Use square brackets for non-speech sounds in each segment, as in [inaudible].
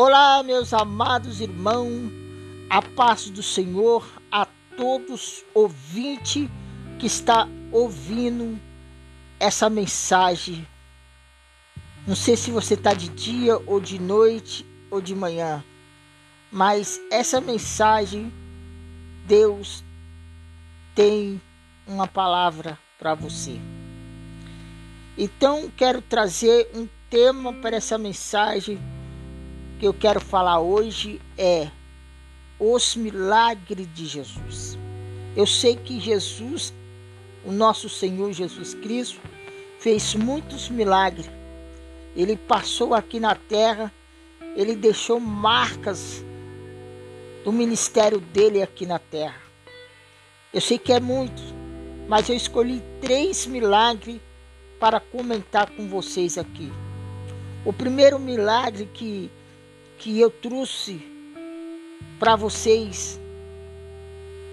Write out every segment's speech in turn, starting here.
Olá, meus amados irmãos, a paz do Senhor a todos ouvinte que está ouvindo essa mensagem. Não sei se você está de dia ou de noite ou de manhã, mas essa mensagem Deus tem uma palavra para você. Então quero trazer um tema para essa mensagem que eu quero falar hoje é os milagres de Jesus. Eu sei que Jesus, o nosso Senhor Jesus Cristo, fez muitos milagres. Ele passou aqui na terra, ele deixou marcas do ministério dele aqui na terra. Eu sei que é muito, mas eu escolhi três milagres para comentar com vocês aqui. O primeiro milagre que que eu trouxe para vocês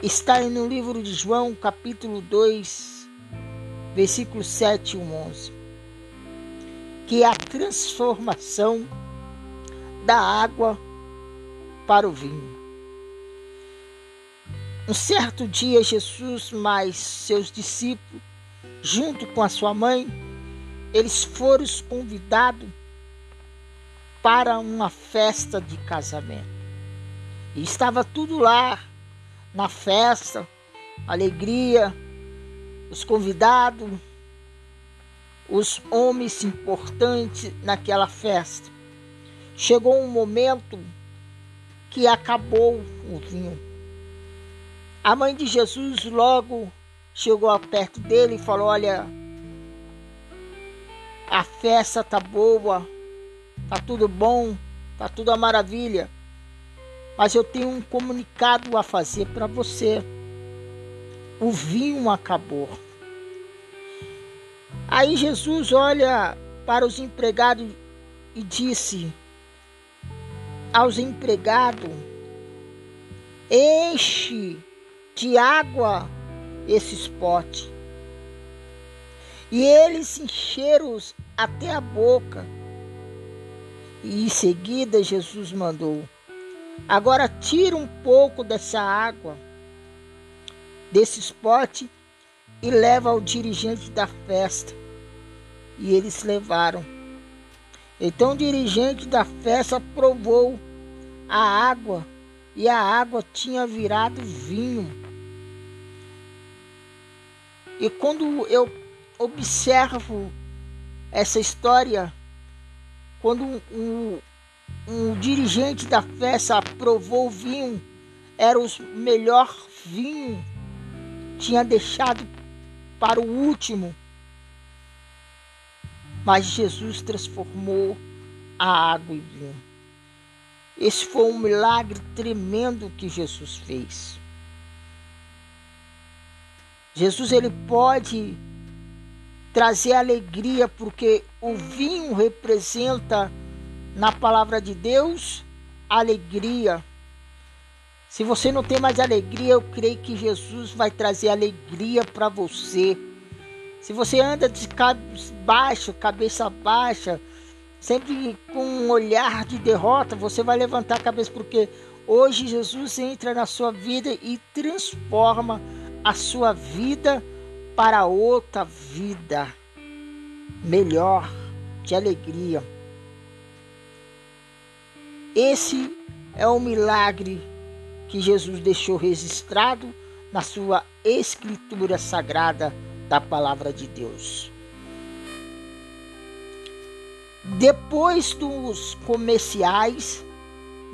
está no livro de João, capítulo 2, versículo 7 e 11, que é a transformação da água para o vinho. Um certo dia, Jesus mais seus discípulos, junto com a sua mãe, eles foram convidados para uma festa de casamento. E estava tudo lá na festa, alegria, os convidados, os homens importantes naquela festa. Chegou um momento que acabou o vinho. A mãe de Jesus logo chegou perto dele e falou: Olha, a festa tá boa, tá tudo bom, tá tudo a maravilha. Mas eu tenho um comunicado a fazer para você. O vinho acabou. Aí Jesus olha para os empregados e disse aos empregados: Enche de água esses potes. E eles encheram até a boca. E em seguida Jesus mandou: Agora tira um pouco dessa água, desse pote, e leva ao dirigente da festa. E eles levaram. Então o dirigente da festa provou a água, e a água tinha virado vinho. E quando eu observo essa história, quando um, um, um dirigente da festa aprovou o vinho, era o melhor vinho, tinha deixado para o último. Mas Jesus transformou a água em vinho. Esse foi um milagre tremendo que Jesus fez. Jesus ele pode trazer alegria, porque o vinho representa, na palavra de Deus, alegria. Se você não tem mais alegria, eu creio que Jesus vai trazer alegria para você. Se você anda de cabeça baixa, cabeça baixa, sempre com um olhar de derrota, você vai levantar a cabeça, porque hoje Jesus entra na sua vida e transforma a sua vida para outra vida melhor, de alegria. Esse é o milagre que Jesus deixou registrado na sua escritura sagrada da palavra de Deus. Depois dos comerciais,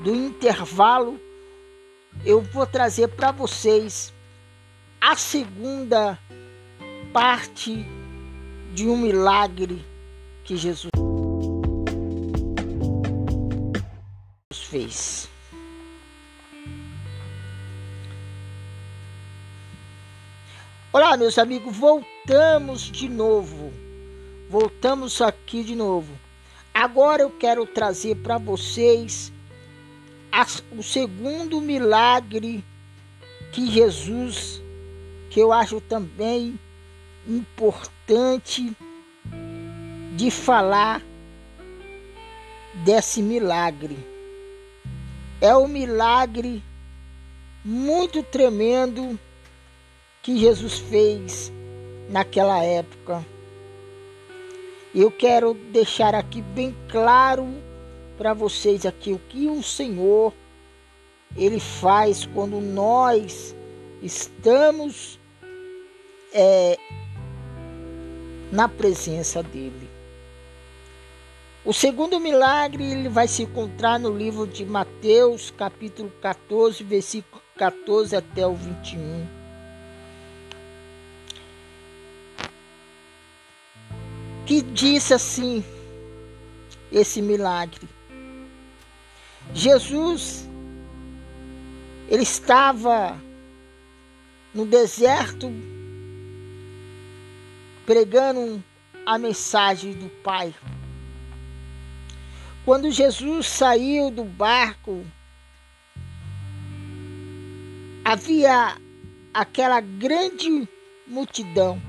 do intervalo, eu vou trazer para vocês a segunda parte de um milagre que Jesus fez. Olá, meus amigos, voltamos de novo. Voltamos aqui de novo. Agora eu quero trazer para vocês o segundo milagre que Jesus, que eu acho também importante de falar desse milagre. é um milagre muito tremendo que Jesus fez naquela época. Eu quero deixar aqui bem claro para vocês aqui o que o Senhor ele faz quando nós estamos é, na presença dele. O segundo milagre ele vai se encontrar no livro de Mateus, capítulo 14, versículo 14 até o 21. Que diz assim esse milagre. Jesus ele estava no deserto pregando a mensagem do Pai. Quando Jesus saiu do barco, havia aquela grande multidão.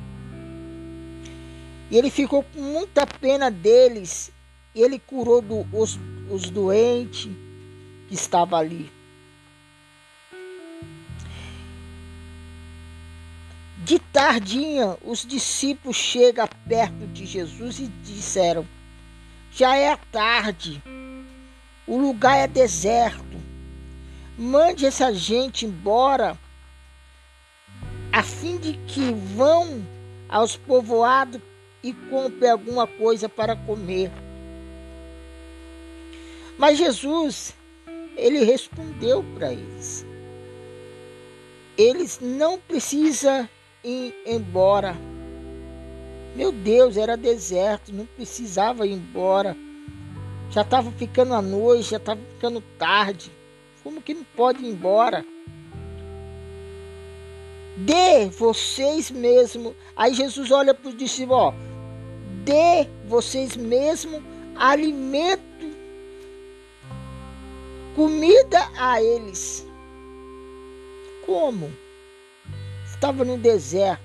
E ele ficou com muita pena deles. Ele curou do, os, os doentes que estavam ali. De tardinha, os discípulos chegam perto de Jesus e disseram: Já é tarde, o lugar é deserto. Mande essa gente embora, a fim de que vão aos povoados e comprem alguma coisa para comer. Mas Jesus, ele respondeu para eles: Eles não precisam ir embora. Meu Deus, era deserto, não precisava ir embora. Já estava ficando a noite, já estava ficando tarde. Como que não pode ir embora? Dê vocês mesmos. Aí Jesus olha para os discípulos, ó. Dê vocês mesmos alimento, comida a eles. Como? Estava no deserto.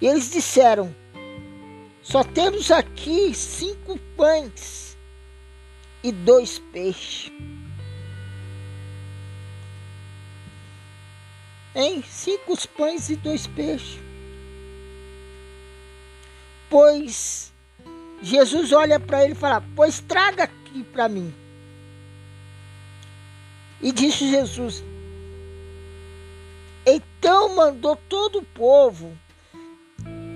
E eles disseram: Só temos aqui cinco pães e dois peixes. Hein? Cinco pães e dois peixes. Pois Jesus olha para ele e fala: Pois traga aqui para mim. E disse Jesus: então mandou todo o povo,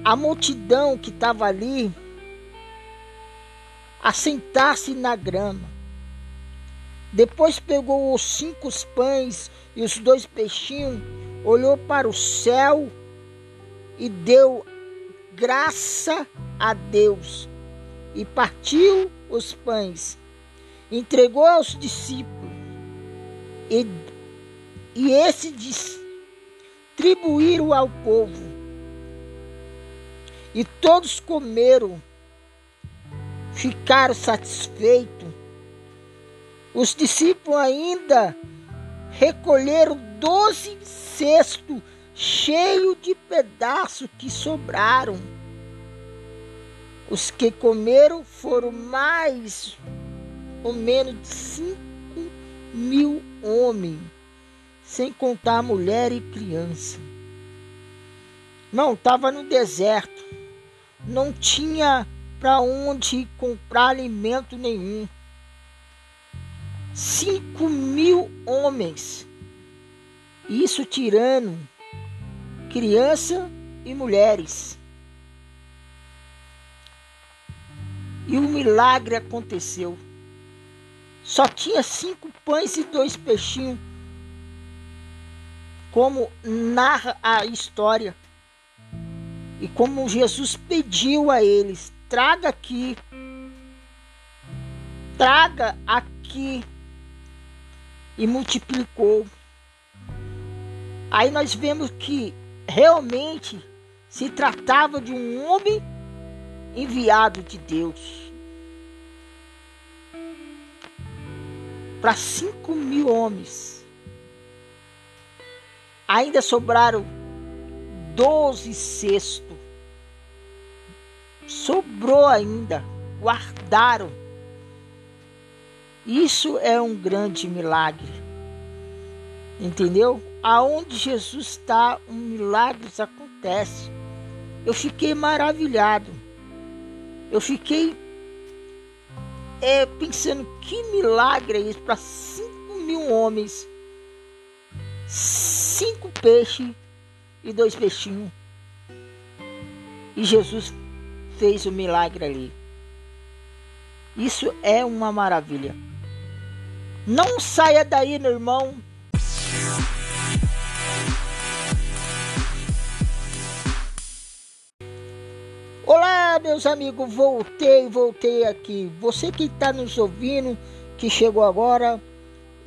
a multidão que estava ali, assentar-se na grama. Depois pegou os cinco pães e os dois peixinhos, olhou para o céu e deu graça a Deus e partiu os pães, entregou aos discípulos e, e esse disse distribuíram ao povo. E todos comeram, ficaram satisfeitos. Os discípulos ainda recolheram doze cestos cheios de pedaços que sobraram. Os que comeram foram mais ou menos de cinco mil homens sem contar mulher e criança. Não, estava no deserto. Não tinha para onde comprar alimento nenhum. Cinco mil homens. Isso tirando criança e mulheres. E o milagre aconteceu. Só tinha cinco pães e dois peixinhos como narra a história e como Jesus pediu a eles: traga aqui, traga aqui, e multiplicou. Aí nós vemos que realmente se tratava de um homem enviado de Deus para cinco mil homens. Ainda sobraram doze cestos. Sobrou ainda, guardaram. Isso é um grande milagre. Entendeu? Aonde Jesus está, um milagre acontece. Eu fiquei maravilhado. Eu fiquei é, pensando que milagre é isso para 5 mil homens, cinco peixes e dois peixinhos. E Jesus fez o milagre ali. Isso é uma maravilha. Não saia daí, meu irmão. Olá, meus amigos, voltei, voltei aqui. Você que está nos ouvindo, que chegou agora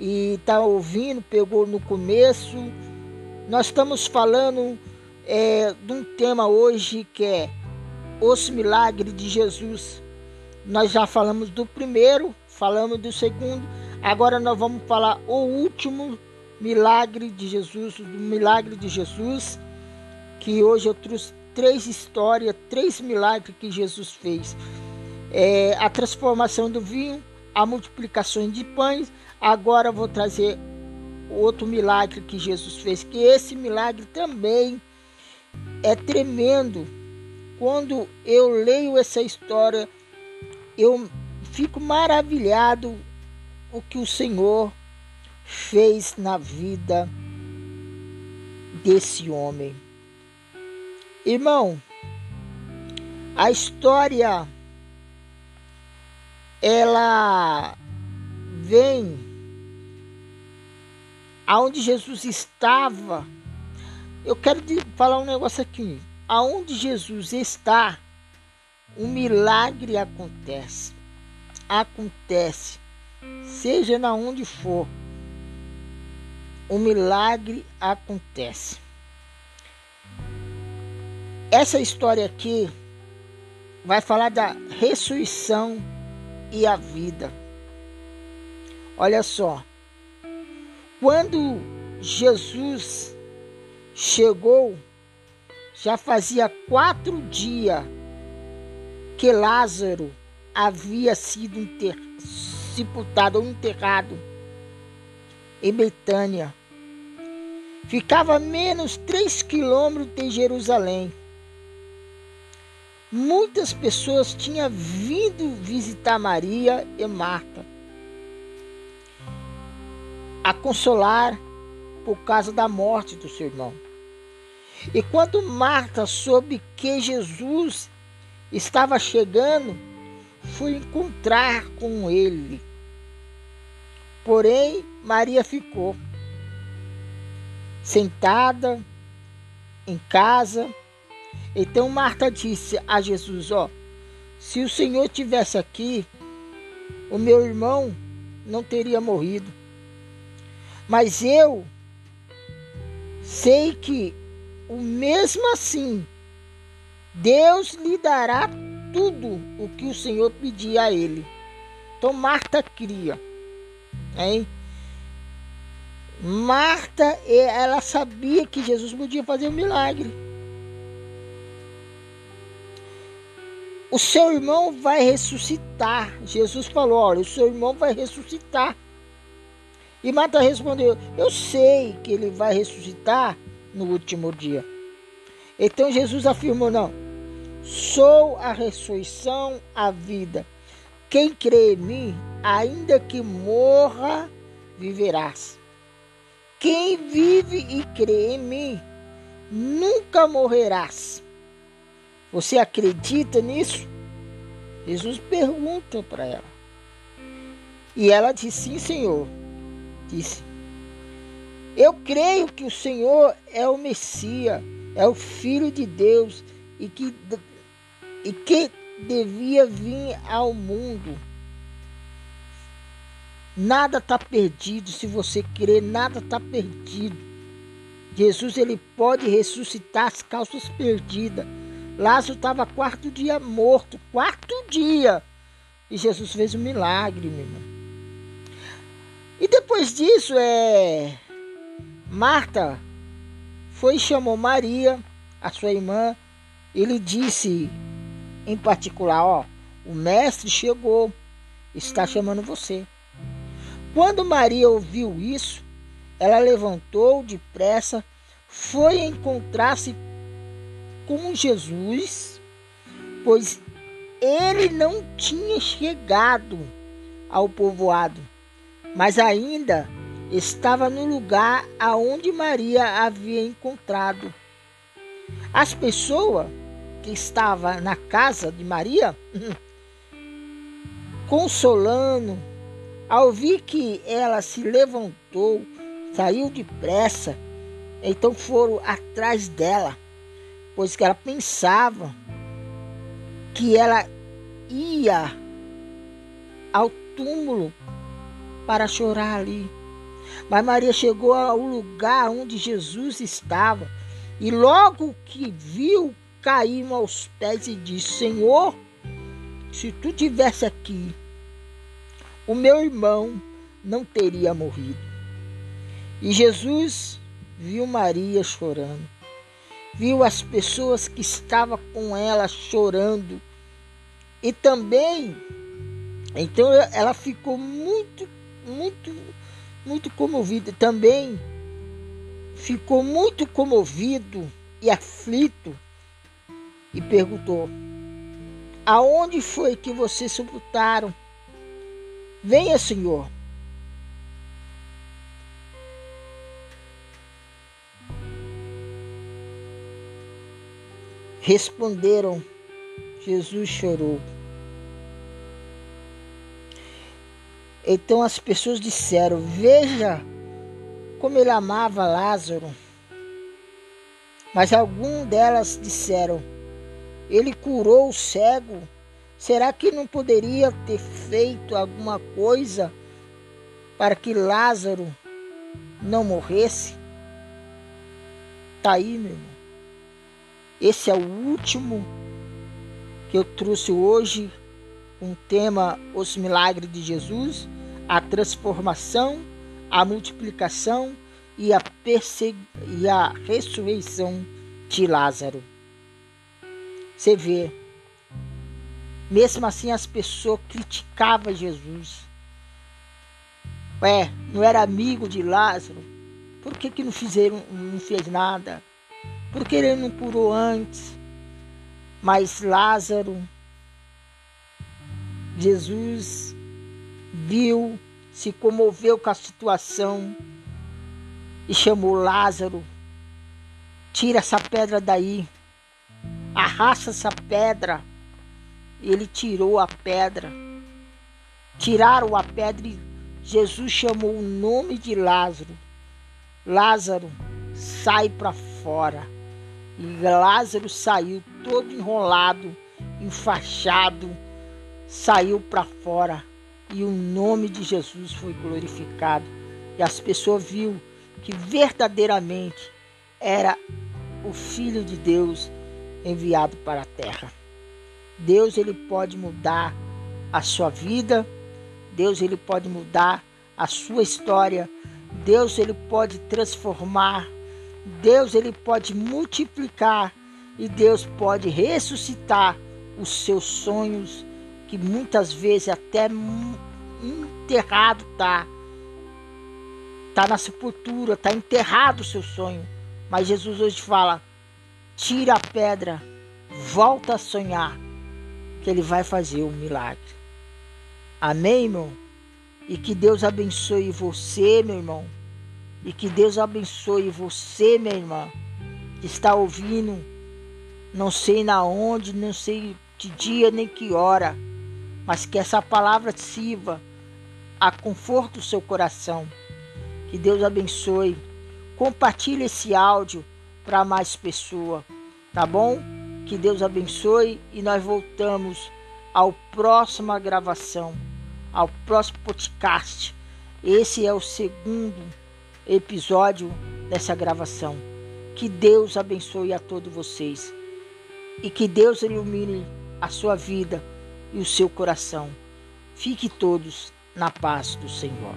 e está ouvindo, pegou no começo, nós estamos falando é, de um tema hoje que é os milagres de Jesus. Nós já falamos do primeiro, falamos do segundo, agora nós vamos falar o último milagre de Jesus, do milagre de Jesus, que hoje eu trouxe três histórias, três milagres que Jesus fez. É, a transformação do vinho, a multiplicação de pães. Agora vou trazer outro milagre que Jesus fez, que esse milagre também é tremendo. Quando eu leio essa história, eu fico maravilhado o que o Senhor fez na vida desse homem. Irmão, a história ela vem aonde Jesus estava. Eu quero falar um negócio aqui. Aonde Jesus está, um milagre acontece. Acontece. Seja na onde for, um milagre acontece. Essa história aqui vai falar da ressurreição e a vida. Olha só, quando Jesus chegou, já fazia quatro dias que Lázaro havia sido sepultado ou enterrado em Betânia. Ficava a menos três quilômetros de Jerusalém. Muitas pessoas tinham vindo visitar Maria e Marta a consolar por causa da morte do seu irmão. E quando Marta soube que Jesus estava chegando, foi encontrar com ele. Porém, Maria ficou sentada em casa então Marta disse a Jesus: Ó, se o Senhor tivesse aqui, o meu irmão não teria morrido. Mas eu sei que o mesmo assim Deus lhe dará tudo o que o Senhor pedir a ele. Então Marta cria, hein? Marta, ela sabia que Jesus podia fazer um milagre. O seu irmão vai ressuscitar. Jesus falou: olha, o seu irmão vai ressuscitar. E Marta respondeu: Eu sei que ele vai ressuscitar no último dia. Então Jesus afirmou: Não, sou a ressurreição, a vida. Quem crê em mim, ainda que morra, viverás. Quem vive e crê em mim, nunca morrerás. Você acredita nisso? Jesus pergunta para ela. E ela disse: Sim, Senhor. Disse: Eu creio que o Senhor é o Messias, é o Filho de Deus e que, e que devia vir ao mundo. Nada está perdido se você crer, nada está perdido. Jesus ele pode ressuscitar as calças perdidas. Lázaro estava quarto dia morto, quarto dia. E Jesus fez um milagre, meu irmão. E depois disso, é Marta foi e chamou Maria, a sua irmã. Ele disse em particular, ó, o mestre chegou, está chamando você. Quando Maria ouviu isso, ela levantou depressa, foi encontrar-se com Jesus, pois ele não tinha chegado ao povoado, mas ainda estava no lugar aonde Maria havia encontrado. As pessoas que estavam na casa de Maria, [laughs] consolando, ao ver que ela se levantou, saiu depressa, então foram atrás dela, pois que ela pensava que ela ia ao túmulo para chorar ali. Mas Maria chegou ao lugar onde Jesus estava e logo que viu, caiu aos pés e disse: Senhor, se tu tivesse aqui, o meu irmão não teria morrido. E Jesus viu Maria chorando, viu as pessoas que estavam com ela chorando, e também, então ela ficou muito, muito muito comovido também, ficou muito comovido e aflito e perguntou: Aonde foi que vocês sepultaram? Venha, Senhor. Responderam, Jesus chorou. Então as pessoas disseram: Veja como ele amava Lázaro. Mas algumas delas disseram: Ele curou o cego. Será que não poderia ter feito alguma coisa para que Lázaro não morresse? Tá aí, meu irmão. Esse é o último que eu trouxe hoje o tema Os Milagres de Jesus a transformação, a multiplicação e a, e a ressurreição de Lázaro. Você vê, mesmo assim as pessoas criticavam Jesus. É, não era amigo de Lázaro. Por que, que não fizeram, não fez nada? Por que ele não curou antes? Mas Lázaro, Jesus viu, se comoveu com a situação e chamou Lázaro. Tira essa pedra daí, arrasta essa pedra. Ele tirou a pedra. Tiraram a pedra e Jesus chamou o nome de Lázaro. Lázaro, sai para fora. E Lázaro saiu todo enrolado, enfaixado, saiu para fora e o nome de Jesus foi glorificado. E as pessoas viu que verdadeiramente era o Filho de Deus enviado para a terra. Deus ele pode mudar a sua vida, Deus ele pode mudar a sua história, Deus ele pode transformar, Deus ele pode multiplicar e Deus pode ressuscitar os seus sonhos que muitas vezes até enterrado tá. Tá na sepultura, tá enterrado o seu sonho. Mas Jesus hoje fala: tira a pedra, volta a sonhar, que ele vai fazer um milagre. Amém, irmão? E que Deus abençoe você, meu irmão. E que Deus abençoe você, minha irmã, que está ouvindo, não sei na onde, não sei que dia nem que hora mas que essa palavra sirva a conforto do seu coração. Que Deus abençoe. Compartilhe esse áudio para mais pessoas, tá bom? Que Deus abençoe e nós voltamos ao próxima gravação, ao próximo podcast. Esse é o segundo episódio dessa gravação. Que Deus abençoe a todos vocês e que Deus ilumine a sua vida e o seu coração. Fique todos na paz do Senhor.